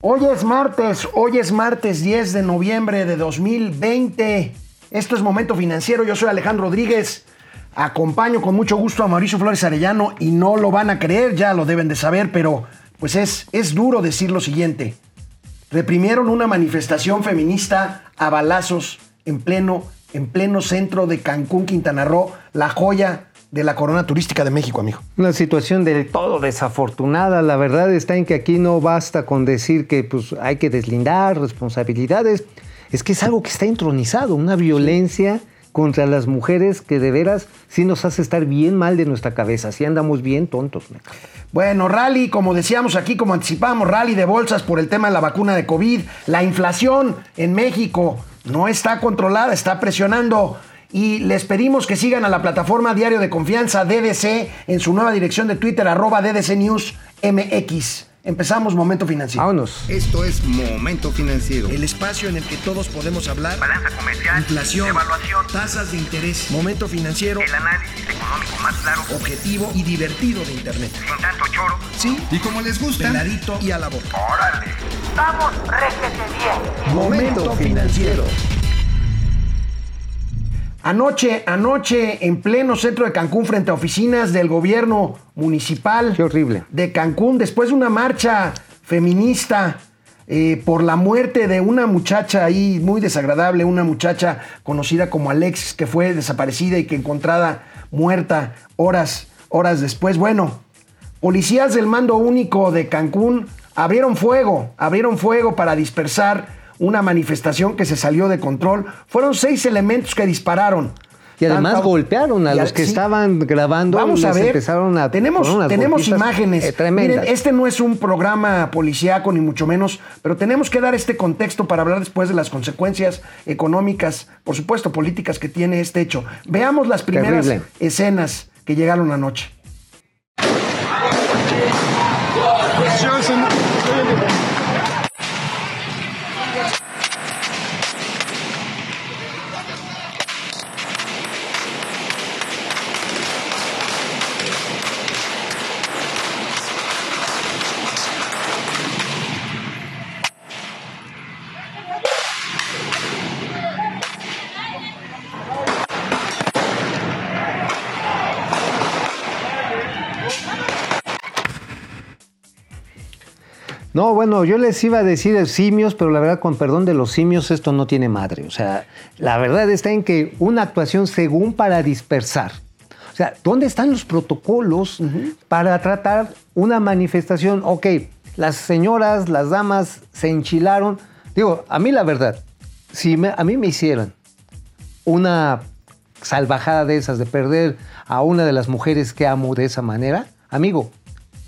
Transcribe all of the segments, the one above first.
Hoy es martes, hoy es martes 10 de noviembre de 2020. Esto es Momento Financiero, yo soy Alejandro Rodríguez. Acompaño con mucho gusto a Mauricio Flores Arellano y no lo van a creer, ya lo deben de saber, pero pues es, es duro decir lo siguiente. Reprimieron una manifestación feminista a balazos en pleno, en pleno centro de Cancún, Quintana Roo, la joya de la corona turística de México, amigo. Una situación del todo desafortunada. La verdad está en que aquí no basta con decir que pues, hay que deslindar responsabilidades. Es que es algo que está entronizado, una violencia contra las mujeres que de veras sí nos hace estar bien mal de nuestra cabeza. Sí andamos bien tontos. Bueno, rally, como decíamos aquí, como anticipamos, rally de bolsas por el tema de la vacuna de COVID. La inflación en México no está controlada, está presionando y les pedimos que sigan a la plataforma Diario de Confianza DDC en su nueva dirección de Twitter, arroba DDC News MX. Empezamos Momento Financiero. Vámonos. Esto es Momento Financiero. El espacio en el que todos podemos hablar. Balanza comercial. Inflación. Evaluación. Tasas de interés. Momento Financiero. El análisis económico más claro. Objetivo y divertido de Internet. Sin tanto choro. Sí. Y como les gusta, Peladito y a la boca. Órale. Vamos, réjete bien. Momento Financiero. Anoche, anoche, en pleno centro de Cancún, frente a oficinas del gobierno municipal Qué horrible. de Cancún, después de una marcha feminista eh, por la muerte de una muchacha ahí muy desagradable, una muchacha conocida como Alexis, que fue desaparecida y que encontrada muerta horas, horas después. Bueno, policías del mando único de Cancún abrieron fuego, abrieron fuego para dispersar una manifestación que se salió de control. Fueron seis elementos que dispararon. Y además Tanto- golpearon a los que sí. estaban grabando. Vamos a ver. Empezaron a tenemos tenemos golpizas, imágenes. eh, tremendas. Miren, este no es un programa policíaco ni mucho menos, pero tenemos que dar este contexto para hablar después de las consecuencias económicas, por supuesto políticas que tiene este hecho. Veamos las primeras Terrible. escenas que llegaron anoche. No, bueno, yo les iba a decir simios, pero la verdad, con perdón de los simios, esto no tiene madre. O sea, la verdad está en que una actuación según para dispersar. O sea, ¿dónde están los protocolos para tratar una manifestación? Ok, las señoras, las damas se enchilaron. Digo, a mí la verdad, si me- a mí me hicieran una salvajada de esas, de perder a una de las mujeres que amo de esa manera, amigo,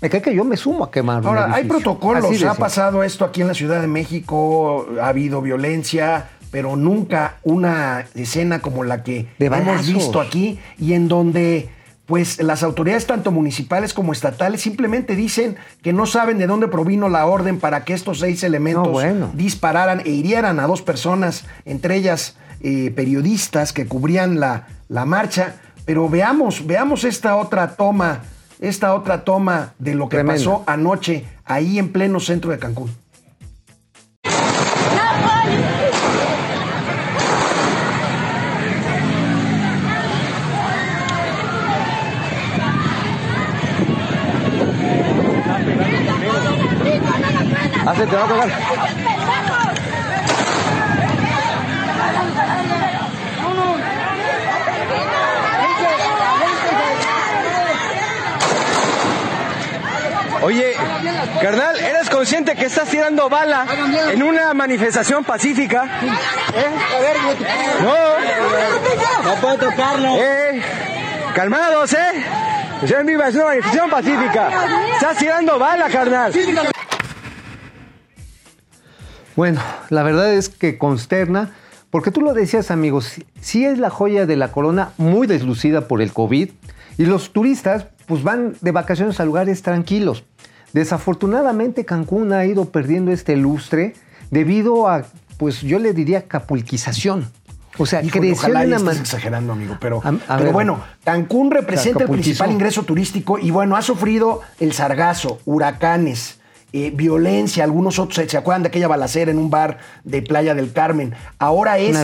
me cae que yo me sumo a quemar. un Ahora, hay protocolos, ha pasado esto aquí en la Ciudad de México, ha habido violencia, pero nunca una escena como la que hemos visto aquí y en donde pues las autoridades tanto municipales como estatales simplemente dicen que no saben de dónde provino la orden para que estos seis elementos No, bueno. dispararan e hirieran a dos personas, entre ellas eh, periodistas que cubrían la, la marcha. Pero veamos, veamos esta otra toma, esta otra toma de lo que pasó anoche ahí en pleno centro de Cancún. Hace, te va a tocar. Oye, carnal, ¿eres consciente que estás tirando bala en una manifestación pacífica? No. No puedo tocarlo. Eh, calmados, ¿eh? Yo en viva, es una manifestación pacífica. Estás tirando bala, carnal. Bueno, la verdad es que consterna, porque tú lo decías, amigos, sí- sí es la joya de la corona muy deslucida por el COVID y los turistas pues van de vacaciones a lugares tranquilos. Desafortunadamente Cancún ha ido perdiendo este lustre debido a, pues yo le diría, capulquización. O sea, Híjole, creció ojalá una estés exagerando, amigo, pero, A- a pero ver. bueno, Cancún representa el principal ingreso turístico y bueno, ha sufrido el sargazo, huracanes eh, violencia, algunos otros se, se acuerdan de aquella balacera en un bar de Playa del Carmen. Ahora esto,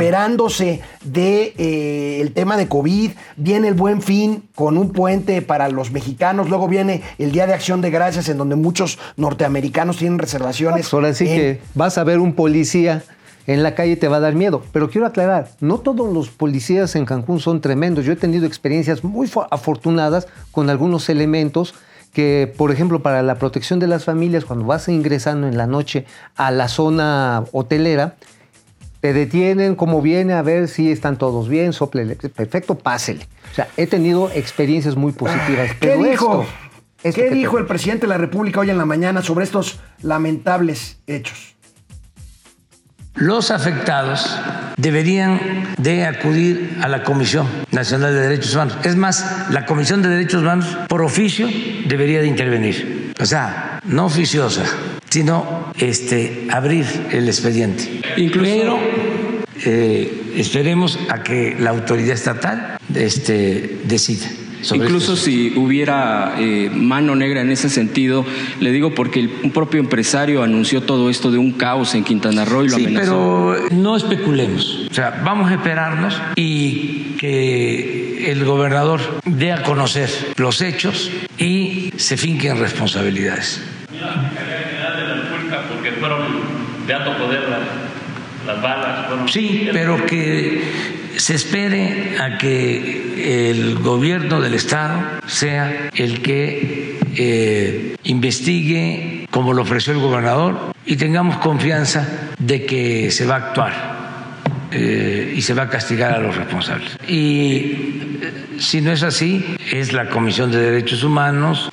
recuperándose de eh, el tema de COVID, viene el Buen Fin con un puente para los mexicanos, luego viene el Día de Acción de Gracias en donde muchos norteamericanos tienen reservaciones. Pues ahora sí en- que vas a ver un policía en la calle y te va a dar miedo. Pero quiero aclarar, no todos los policías en Cancún son tremendos. Yo he tenido experiencias muy fo- afortunadas con algunos elementos que, por ejemplo, para la protección de las familias, cuando vas ingresando en la noche a la zona hotelera, te detienen como viene a ver si están todos bien, soplele, perfecto, pásele. O sea, he tenido experiencias muy positivas. Ah, ¿Qué pero dijo? esto- esto ¿Qué dijo te- el presidente de la República hoy en la mañana sobre estos lamentables hechos? Los afectados deberían de acudir a la Comisión Nacional de Derechos Humanos. Es más, la Comisión de Derechos Humanos por oficio debería de intervenir. O sea, no oficiosa, sino este, abrir el expediente. Pero eh, esperemos a que la autoridad estatal este, decida. Sobre Incluso este si hubiera eh, mano negra en ese sentido, le digo porque el, un propio empresario anunció todo esto de un caos en Quintana Roo y lo Sí, amenazó. pero no especulemos. O sea, vamos a esperarnos y que el gobernador dé a conocer los hechos y se finquen responsabilidades. porque fueron de alto poder las, las balas. Fueron Sí, pero que se espere a que el gobierno del Estado sea el que eh, investigue como lo ofreció el gobernador y tengamos confianza de que se va a actuar eh, y se va a castigar a los responsables. Y eh, si no es así, es la Comisión de Derechos Humanos.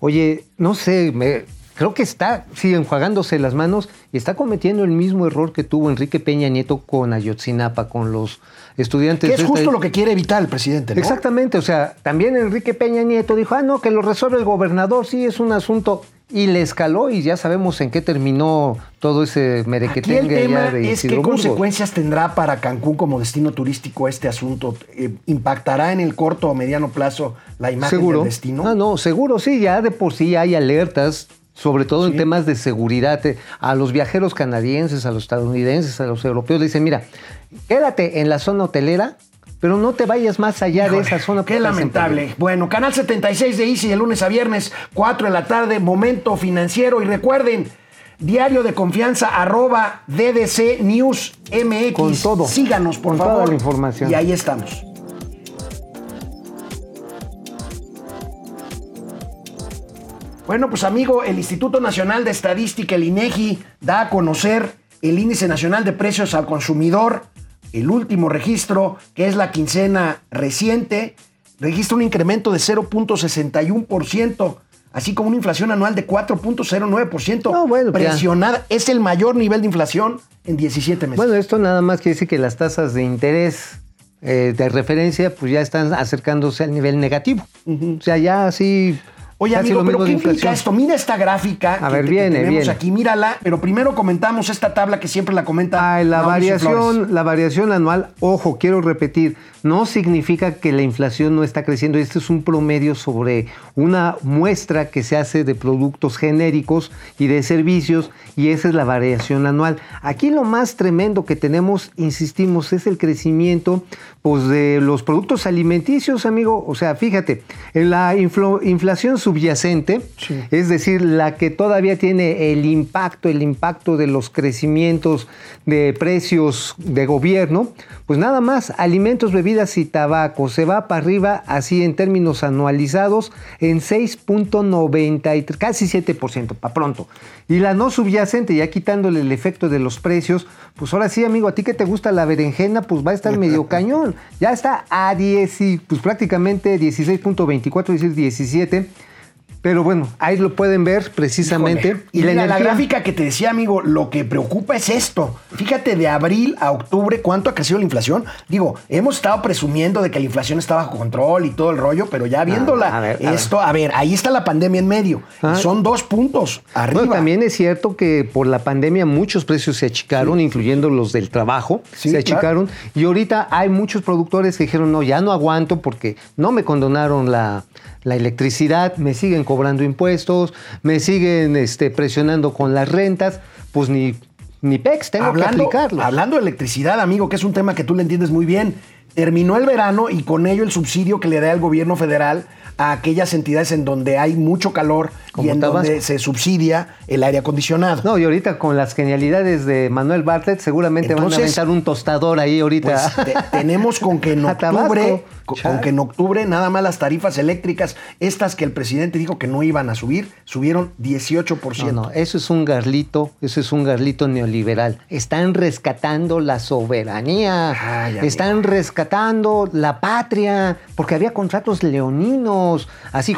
Oye, no sé, me- creo que está, sí, enjuagándose las manos y está cometiendo el mismo error que tuvo Enrique Peña Nieto con Ayotzinapa, con los estudiantes. Que es esta- justo lo que quiere evitar el presidente, ¿no? Exactamente, o sea, también Enrique Peña Nieto dijo, ah, no, que lo resuelve el gobernador, sí, es un asunto. Y le escaló y ya sabemos en qué terminó todo ese Aquí el merequetengue tema de es qué consecuencias tendrá para Cancún como destino turístico este asunto. Eh, ¿Impactará en el corto o mediano plazo la imagen ¿Seguro? del destino? Ah, no, seguro, sí, ya de por sí hay alertas, sobre todo en temas de seguridad. Eh, A los viajeros canadienses, a los estadounidenses, a los europeos, le dicen, mira, quédate en la zona hotelera, pero no te vayas más allá de esa zona. Qué lamentable. Bueno, Canal 76 de Easy de lunes a viernes, 4 de la tarde, momento financiero. Y recuerden, diario de confianza, arroba DDC News MX. Con todo. Síganos, por Con toda favor. la información. Y ahí estamos. Bueno, pues amigo, el Instituto Nacional de Estadística, el INEGI, da a conocer el Índice Nacional de Precios al Consumidor, el último registro, que es la quincena reciente, registra un incremento de 0.61%, así como una inflación anual de 4.09%, No, bueno, pues ya. presionada. Es el mayor nivel de inflación en 17 meses. Bueno, esto nada más quiere decir que las tasas de interés eh, de referencia pues ya están acercándose al nivel negativo. O sea, ya así... Oye, casi amigo, pero ¿qué implica esto? Mira esta gráfica A que, ver, que viene, tenemos viene. aquí, mírala, pero primero comentamos esta tabla que siempre la comenta Ah, la Mauricio Flores. variación, la variación anual, ojo, quiero repetir, no significa que la inflación no está creciendo. Este es un promedio sobre una muestra que se hace de productos genéricos y de servicios, y esa es la variación anual. Aquí lo más tremendo que tenemos, insistimos, es el crecimiento pues, de los productos alimenticios, amigo. O sea, fíjate, en la inflación subyacente, es decir, la que todavía tiene el impacto, el impacto de los crecimientos de precios de gobierno, pues nada más, alimentos, bebidas y tabaco, se va para arriba así en términos anualizados en 6.93, casi 7%, para pronto. Y la no subyacente, ya quitándole el efecto de los precios, pues ahora sí, amigo, a ti que te gusta la berenjena, pues va a estar medio cañón. Ya está a 10, y, pues prácticamente 16.24, es decir, 17. Pero bueno, ahí lo pueden ver precisamente. Híjole. Y, mira, la energía- gráfica que te decía, amigo, lo que preocupa es esto. Fíjate, de abril a octubre, ¿cuánto ha crecido la inflación? Digo, hemos estado presumiendo de que la inflación está bajo control y todo el rollo, pero ya viéndola, a ver, a esto, a ver, ahí está la pandemia en medio. Ah. son dos puntos arriba. Bueno, también es cierto que por la pandemia muchos precios se achicaron, incluyendo los del trabajo, Sí, se achicaron. Y ahorita hay muchos productores que dijeron, no, ya no aguanto porque no me condonaron la, la electricidad, me siguen cobrando impuestos, me siguen este, presionando con las rentas, pues ni, ni PEX tengo que aplicarlo. hablando de electricidad, amigo, que es un tema que tú le entiendes muy bien, terminó el verano y con ello el subsidio que le da el gobierno federal a aquellas entidades en donde hay mucho calor y en Tabasco. donde se subsidia el aire acondicionado. No, y ahorita con las genialidades de Manuel Bartlett, seguramente Entonces, van a aventar un tostador ahí ahorita. Pues te- tenemos con que en octubre, con, que en octubre nada más las tarifas eléctricas, estas que el presidente dijo que no iban a subir, subieron 18%. No, no, eso es un garlito, eso es un garlito neoliberal. Están rescatando la soberanía, Ay, están rescatando la patria, porque había contratos leoninos, así.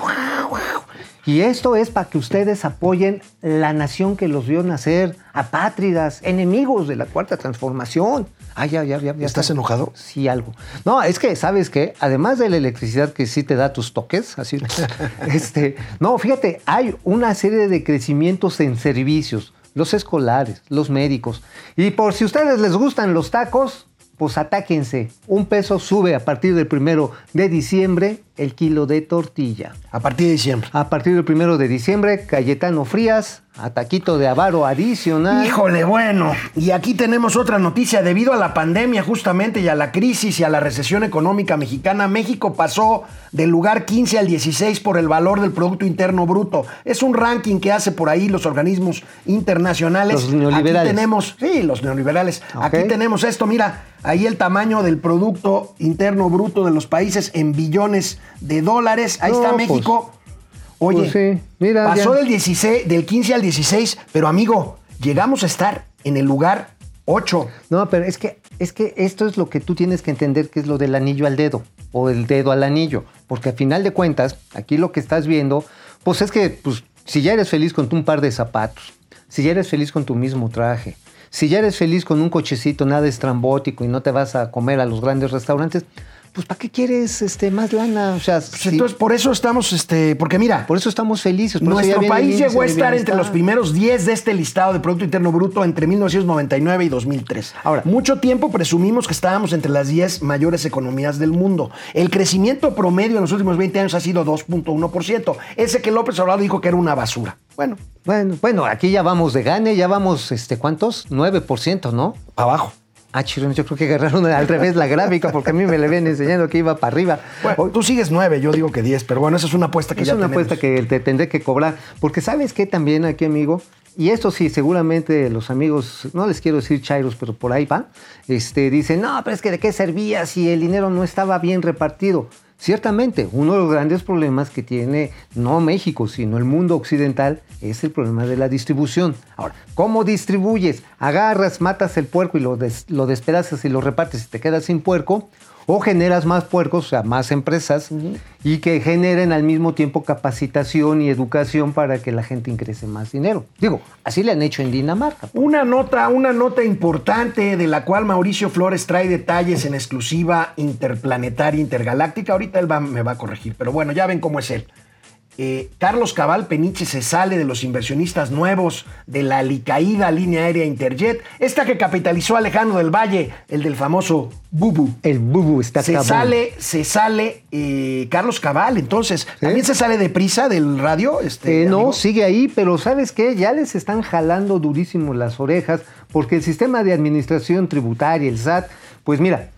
Y esto es para que ustedes apoyen la nación que los vio nacer, apátridas, enemigos de la cuarta transformación. Ay, ya, ya, ya, ya ¿Estás está. enojado? Sí, algo. No, es que, ¿sabes qué? Además de la electricidad que sí te da tus toques, así, este, no, fíjate, hay una serie de crecimientos en servicios, los escolares, los médicos. Y por si a ustedes les gustan los tacos, pues atáquense. Un peso sube a partir del primero de diciembre el kilo de tortilla. A partir de diciembre. A partir del primero de diciembre, Cayetano Frías, a taquito de avaro adicional. Híjole, bueno. Y aquí tenemos otra noticia. Debido a la pandemia justamente y a la crisis y a la recesión económica mexicana, México pasó del lugar 15 al 16 por el valor del Producto Interno Bruto. Es un ranking que hace por ahí los organismos internacionales. Los neoliberales. Aquí tenemos, sí, los neoliberales. Aquí tenemos esto, mira, ahí el tamaño del Producto Interno Bruto de los países en billones de dólares. Ahí No, está pues, México. Oye, pues sí, mira, pasó ya. del 16, del 15 al 16, pero amigo, llegamos a estar en el lugar 8. No, pero es que, es que esto es lo que tú tienes que entender que es lo del anillo al dedo o el dedo al anillo. Porque a final de cuentas, aquí lo que estás viendo, pues es que pues, si ya eres feliz con un par de zapatos, si ya eres feliz con tu mismo traje, si ya eres feliz con un cochecito nada estrambótico y no te vas a comer a los grandes restaurantes, pues ¿para qué quieres este, más lana? O sea, Pues Entonces, por eso estamos, este, porque mira, por eso estamos felices. por nuestro país llegó a estar entre los primeros 10 de este listado de Producto Interno Bruto entre 1999 y 2003. Ahora- mucho tiempo presumimos que estábamos entre las 10 mayores economías del mundo. El crecimiento promedio en los últimos 20 años ha sido 2.1%. Ese que López Obrador dijo que era una basura. Bueno, Bueno, bueno, aquí ya vamos de gane, ya vamos, este, ¿cuántos? 9%, ¿no? abajo. Ah, chirón, yo creo que agarraron al revés la gráfica porque a mí me le habían enseñando que iba para arriba. Bueno, tú sigues 9, yo digo que 10, pero bueno, esa es una apuesta que es ya una tenemos. apuesta que te tendré que cobrar. Porque sabes que también aquí, amigo, y esto sí, seguramente los amigos, no les quiero decir chairos, pero por ahí va, este, dicen, no, pero es que de qué servía si el dinero no estaba bien repartido. Ciertamente, uno de los grandes problemas que tiene no México, sino el mundo occidental es el problema de la distribución. Ahora, ¿cómo distribuyes? Agarras, matas el puerco y lo, des- lo despedazas y lo repartes y te quedas sin puerco, o generas más puercos, o sea, más empresas, y que generen al mismo tiempo capacitación y educación para que la gente ingrese más dinero. Digo, así le han hecho en Dinamarca. Una nota, una nota importante de la cual Mauricio Flores trae detalles en exclusiva interplanetaria, intergaláctica. Ahorita él va- me va a corregir, pero bueno, ya ven cómo es él. Eh, Carlos Cabal Peniche se sale de los inversionistas nuevos de la alicaída línea aérea Interjet, esta que capitalizó Alejandro del Valle, el del famoso Bubu. El bubu está Se sale, se sale eh, Carlos Cabal, entonces, ¿también se sale de prisa del radio? Este, Eh, no, sigue ahí, pero ¿sabes qué? Ya les están jalando durísimo las orejas porque el sistema de administración tributaria, el SAT, pues mira,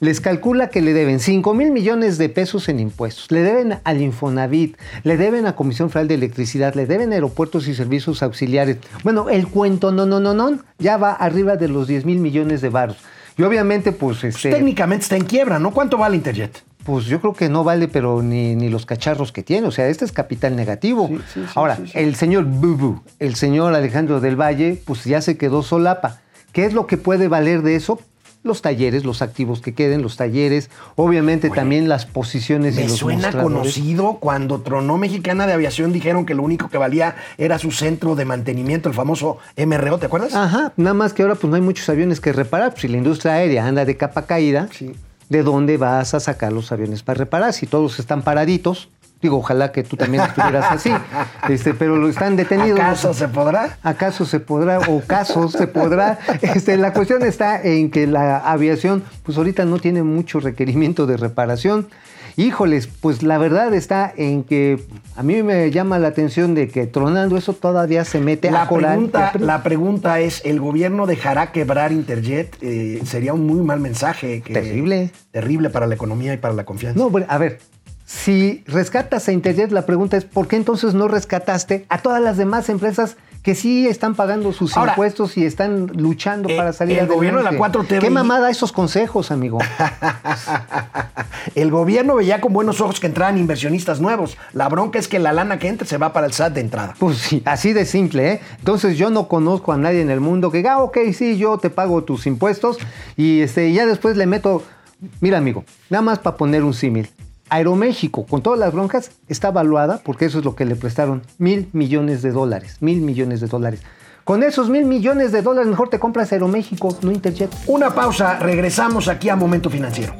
les calcula que le deben 5 mil millones de pesos en impuestos, le deben al Infonavit, le deben a Comisión Federal de Electricidad, le deben a aeropuertos y servicios auxiliares. Bueno, el cuento no, no, no, no, ya va arriba de los 10 mil millones de varos. Y obviamente, pues, Pues este, técnicamente está en quiebra, ¿no? ¿Cuánto vale Interjet? pues yo creo que no vale, pero ni, ni los cacharros que tiene. O sea, este es capital negativo. Sí, sí, sí, Ahora, el señor Bubu, el señor Alejandro del Valle, pues ya se quedó solapa. ¿Qué es lo que puede valer de eso? Los talleres, los activos que queden, los talleres, obviamente también las posiciones y Me los suena conocido cuando Tronó Mexicana de Aviación dijeron que lo único que valía era su centro de mantenimiento, el famoso MRO, ¿te acuerdas? Ajá, nada más que ahora pues no hay muchos aviones que reparar. Pues, si la industria aérea anda de capa caída, Sí. ¿de dónde vas a sacar los aviones para reparar? Si todos están paraditos, Digo, ojalá que tú también estuvieras así. Este, pero lo están detenidos. ¿Acaso se podrá? ¿Acaso se podrá o caso se podrá? Este, la cuestión está en que la aviación, pues ahorita no tiene mucho requerimiento de reparación. Híjoles, pues la verdad está en que a mí me llama la atención de que tronando eso todavía se mete La a colar. pregunta, la pregunta es, ¿el gobierno dejará quebrar Interjet? Eh, sería un muy mal mensaje. que- Terrible. Terrible para la economía y para la confianza. No, bueno, a ver, si rescatas a Interjet, la pregunta es, ¿por qué entonces no rescataste a todas las demás empresas que sí están pagando sus Ahora, impuestos y están luchando eh, para salir el adelante? gobierno de la 4T ¿Qué mamada esos consejos, amigo? El gobierno veía con buenos ojos que entraran inversionistas nuevos. La bronca es que la lana que entre se va para el SAT de entrada. Pues sí, así de simple, ¿eh? Entonces yo no conozco a nadie en el mundo que diga, ah, ok, sí, yo te pago tus impuestos y este, ya después le meto, mira amigo, nada más para poner un símil. Aeroméxico, con todas las broncas, está evaluada, porque eso es lo que le prestaron, mil millones de dólares, mil millones de dólares. Con esos mil millones de dólares mejor te compras Aeroméxico, no Interjet. Una pausa, regresamos aquí a Momento Financiero.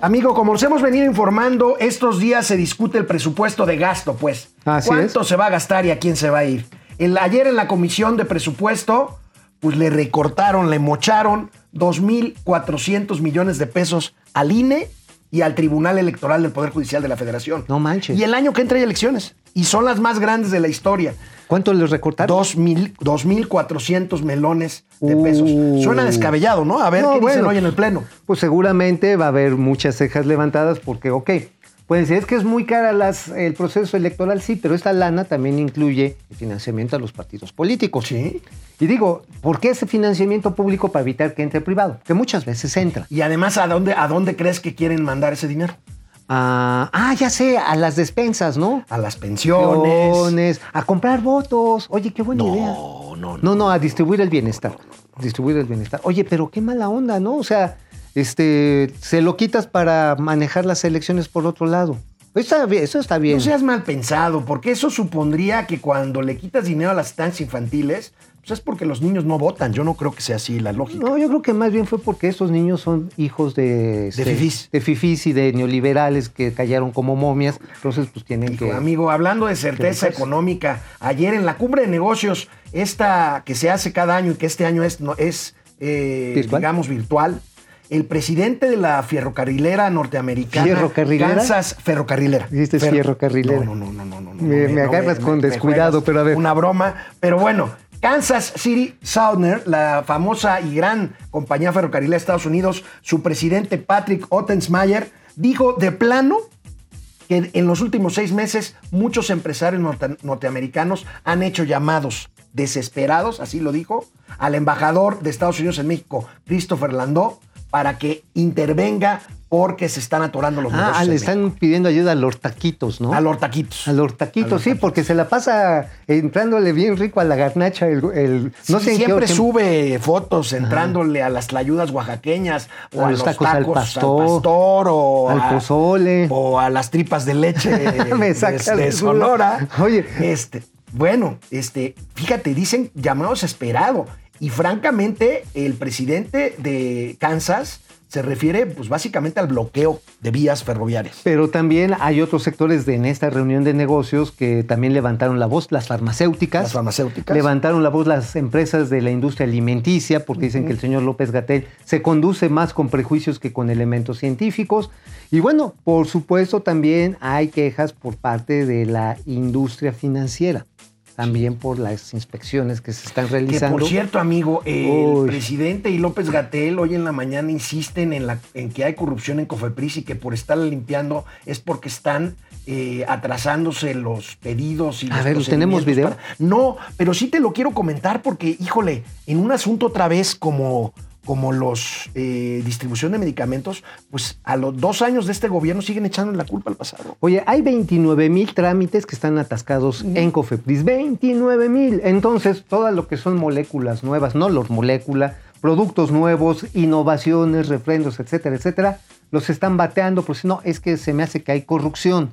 Amigo, como os hemos venido informando, estos días se discute el presupuesto de gasto, pues. Así ¿Cuánto se va a gastar y a quién se va a ir? El, ayer en la comisión de presupuesto, pues le recortaron, le mocharon 2.400 millones de pesos al INE y al Tribunal Electoral del Poder Judicial de la Federación. No manches. Y el año que entra hay elecciones. Y son las más grandes de la historia. ¿Cuánto les recortaron? Dos mil- 2.400 melones de pesos. Uh. Suena descabellado, ¿no? A ver No, qué dicen hoy en el Pleno. Pues seguramente va a haber muchas cejas levantadas porque, ok, pueden decir, es que es muy cara las, el proceso electoral, sí, pero esta lana también incluye el financiamiento a los partidos políticos. Sí. Y digo, ¿por qué ese financiamiento público para evitar que entre privado? Que muchas veces entra. Y además, ¿a dónde, ¿a dónde crees que quieren mandar ese dinero? Ah, ah, ya sé, a las despensas, ¿no? A las pensiones. Pensiones, A comprar votos. Oye, qué buena idea. No, no, no. No, no, a distribuir el bienestar. Distribuir el bienestar. Oye, pero qué mala onda, ¿no? O sea, este, se lo quitas para manejar las elecciones por otro lado. Eso está bien. No seas mal pensado, porque eso supondría que cuando le quitas dinero a las estancias infantiles, pues es porque los niños no votan. Yo no creo que sea así la lógica. No, yo creo que más bien fue porque estos niños son hijos de... este, fifís. De fifís y de neoliberales que callaron como momias. Entonces, pues tienen Hijo, que... amigo, hablando de certeza económica, ayer en la cumbre de negocios, esta que se hace cada año y que este año es, no, es eh, digamos, virtual, el presidente de la ferrocarrilera norteamericana. ¿Ferrocarrilera? Kansas Ferrocarrilera. Dijiste Fer- ferrocarrilera. No, no, no, no, no. no, Me- no, me no, agarras con descuidado, pero a ver. Una broma. Pero bueno, Kansas City Southern, la famosa y gran compañía ferrocarrilera de Estados Unidos, su presidente Patrick Ottensmeyer, dijo de plano que en los últimos seis meses muchos empresarios norte- norteamericanos han hecho llamados desesperados, así lo dijo, al embajador de Estados Unidos en México, Christopher Landó, para que intervenga porque se están atorando los negocios. Ah, le México. están pidiendo ayuda a los taquitos, ¿no? A los taquitos. A los taquitos, sí, porque se la pasa entrándole bien rico a la garnacha. El, el- no en qué siempre sube fotos entrándole a las tlayudas oaxaqueñas o a, los tacos, al pastor, pastor, o al a- pozole. o a las tripas de leche Me de, sacas de. Sonora. Oye. este, bueno, este, fíjate, dicen llamados esperado y francamente el presidente de Kansas se refiere, pues básicamente al bloqueo de vías ferroviarias. Pero también hay otros sectores de, en esta reunión de negocios que también levantaron la voz, las farmacéuticas. Las farmacéuticas. Levantaron la voz las empresas de la industria alimenticia porque dicen que el señor López Gatel se conduce más con prejuicios que con elementos científicos. Y bueno, por supuesto también hay quejas por parte de la industria financiera. También por las inspecciones que se están Que realizando. por cierto, amigo, el Uy. presidente y López Gatel hoy en la mañana insisten en, la, en que hay corrupción en Cofepris y que por estar limpiando es porque están eh, atrasándose los pedidos y A los ver, ¿tenemos video? para- No, pero sí te lo quiero comentar porque, híjole, en un asunto otra vez como como los eh, distribución de medicamentos, pues a los dos años de este gobierno siguen echando la culpa al pasado. Oye, hay 29 mil trámites que están atascados en Cofepris. 29 mil. Entonces, todo lo que son moléculas nuevas, no los molécula, productos nuevos, innovaciones, refrendos, etcétera, etcétera, los están bateando, pues no, es que se me hace que hay corrupción.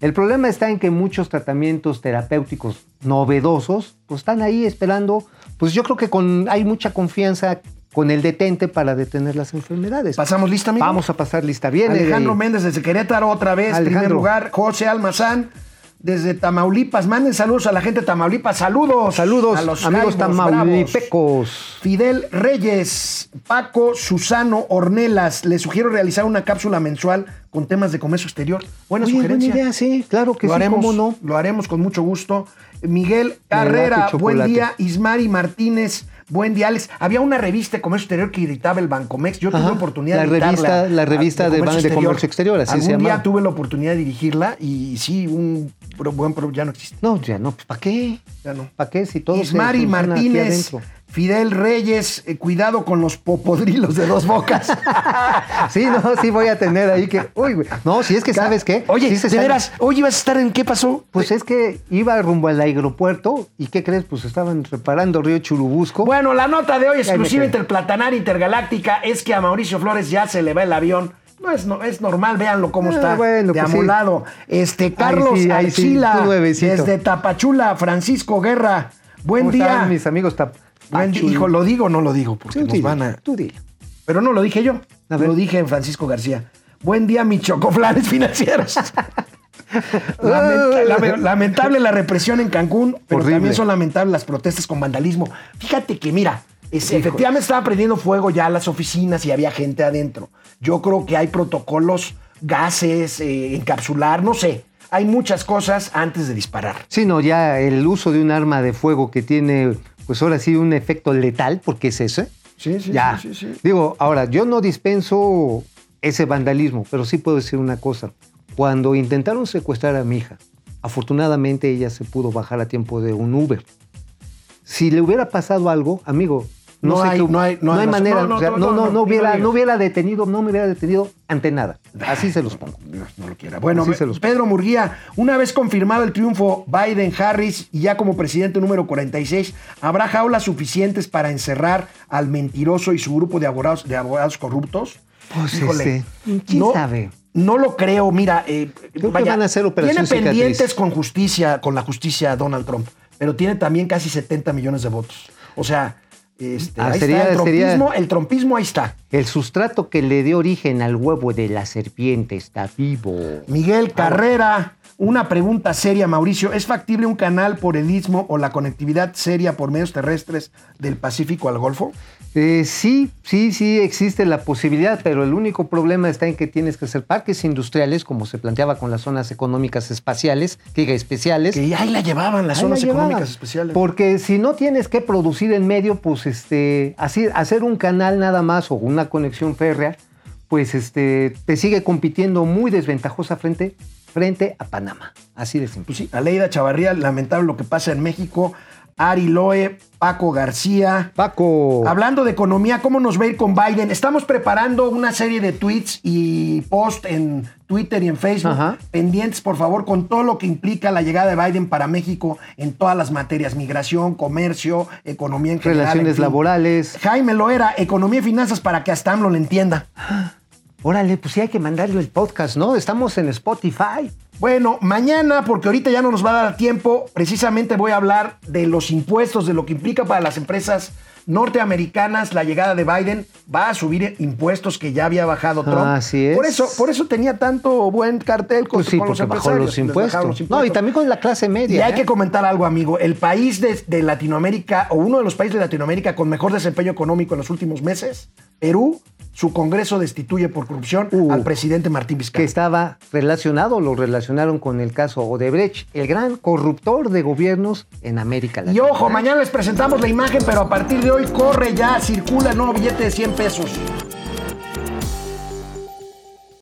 El problema está en que muchos tratamientos terapéuticos novedosos, pues están ahí esperando, pues yo creo que con, hay mucha confianza con el detente para detener las enfermedades. ¿Pasamos lista, amigo? Vamos a pasar lista. De Alejandro. Méndez desde Querétaro otra vez, Alejandro. primer lugar. José Almazán desde Tamaulipas. Manden saludos a la gente de Tamaulipas. Saludos. Saludos, a los amigos Bravos. tamaulipecos. Fidel Reyes, Paco Susano Ornelas. Les sugiero realizar una cápsula mensual con temas de comercio exterior. Buena Oye, sugerencia. buena idea, sí, claro que lo sí, haremos, cómo no. Lo haremos con mucho gusto. Miguel Carrera, buen día. Ismari Martínez, buen día. Alex, había una revista de comercio exterior que editaba el Bancomex. Yo tuve Ajá, la oportunidad la de revista- la a- revista de Ban- de Comercio Exterior, así Algún se día tuve la oportunidad de dirigirla y sí, un buen ya no existe. No, ya no, pues ¿para qué? Ya no. ¿Para qué? Si todo Ismari aquí Martínez, adentro. Fidel Reyes, eh, cuidado con los popodrilos de dos bocas. Sí, no, sí voy a tener ahí que. Uy, güey. No, si es que sabes qué. Oye, Sí se de sabe. veras, hoy ibas a estar en qué pasó. Pues es que iba rumbo al aeropuerto y ¿qué crees? Pues estaban reparando Río Churubusco. Bueno, la nota de hoy exclusiva quedé. interplatanaria intergaláctica es que a Mauricio Flores ya se le va el avión. No es, no, es normal, véanlo cómo Ah, está bueno, de pues sí. Este, Carlos sí, ahí Archila, desde Tapachula, Francisco Guerra. Buen ¿Cómo día. están mis amigos Hijo, ¿lo digo o no lo digo? Porque nos dilo, van a... tú dilo. Pero no lo dije yo. A ver. Lo dije en Francisco García. Buen día, mis chocoflanes financieros. Lamenta- lame- lamentable la represión en Cancún, pero Horrible. también son lamentables las protestas con vandalismo. Fíjate que, mira, es- efectivamente estaba prendiendo fuego ya las oficinas y había gente adentro. Yo creo que hay protocolos, gases, eh, encapsular, no sé. Hay muchas cosas antes de disparar. Sí, no, ya el uso de un arma de fuego que tiene, pues ahora sí, un efecto letal, porque es ese. Sí, sí, ya. sí, sí, sí. Digo, ahora, yo no dispenso ese vandalismo, pero sí puedo decir una cosa. Cuando intentaron secuestrar a mi hija, afortunadamente ella se pudo bajar a tiempo de un Uber. Si le hubiera pasado algo, amigo, no, No sé hay- qué- no hay- no hay razón. manera, No, no, o sea, no, no, no, no, no, no hubiera, no no hubiera detenido, no me hubiera detenido ante nada. Así se los pongo. Dios no lo quiera. Bueno, Así se los- Pedro Murguía, una vez confirmado el triunfo Biden-Harris y ya como presidente número 46, ¿habrá jaulas suficientes para encerrar al mentiroso y su grupo de abogados, de abogados corruptos? Pues, este, ¿quién no, sabe? No lo creo, mira, eh, Creo que van a hacer operación tiene pendientes cicatriz. con justicia, con la justicia Donald Trump, pero tiene también casi 70 millones de votos. O sea, este, Ah, ahí sería- está el sería- trompismo, el trompismo ahí está. El sustrato que le dio origen al huevo de la serpiente está vivo. Miguel Carrera, una pregunta seria, Mauricio. ¿Es factible un canal por el istmo o la conectividad seria por medios terrestres del Pacífico al Golfo? Eh, sí, sí, sí existe la posibilidad, pero el único problema está en que tienes que hacer parques industriales, como se planteaba con las zonas económicas espaciales, que diga, especiales. Que ahí la llevaban las Ahí zonas la llevaban. económicas especiales. Porque si no tienes que producir en medio, pues este, así, hacer un canal nada más o una conexión férrea, pues este, te sigue compitiendo muy desventajosa frente, frente a Panamá. Así de simple. Pues sí, Aleida Chavarría, lamentable lo que pasa en México. Ari Loe, Paco García. Paco. Hablando de economía, ¿cómo nos va a ir con Biden? Estamos preparando una serie de tweets y posts en Twitter y en Facebook. Ajá. Pendientes, por favor, con todo lo que implica la llegada de Biden para México en todas las materias: migración, comercio, economía en general. Relaciones en fin. laborales. Jaime Loera, economía y finanzas para que hasta AMLO lo entienda. Órale, pues sí hay que mandarle el podcast, ¿no? Estamos en Spotify. Bueno, mañana, porque ahorita ya no nos va a dar tiempo, precisamente voy a hablar de los impuestos, de lo que implica para las empresas norteamericanas la llegada de Biden. Va a subir impuestos que ya había bajado Trump. Así es. Por eso, por eso tenía tanto buen cartel con, Pues sí, con los porque bajó empresarios. los impuestos. No, y también con la clase Y media. hay ¿eh? que comentar algo, amigo. El país de, de Latinoamérica, o uno de los países de Latinoamérica con mejor desempeño económico en los últimos meses, Perú, su Congreso destituye por corrupción Uh, al presidente Martín que Vizcarra. estaba relacionado, lo relacionaron con el caso Odebrecht, el gran corruptor de gobiernos en América Y Latina. ojo, mañana les presentamos la imagen, pero a partir de hoy corre ya, circula nuevo billete de 100 pesos.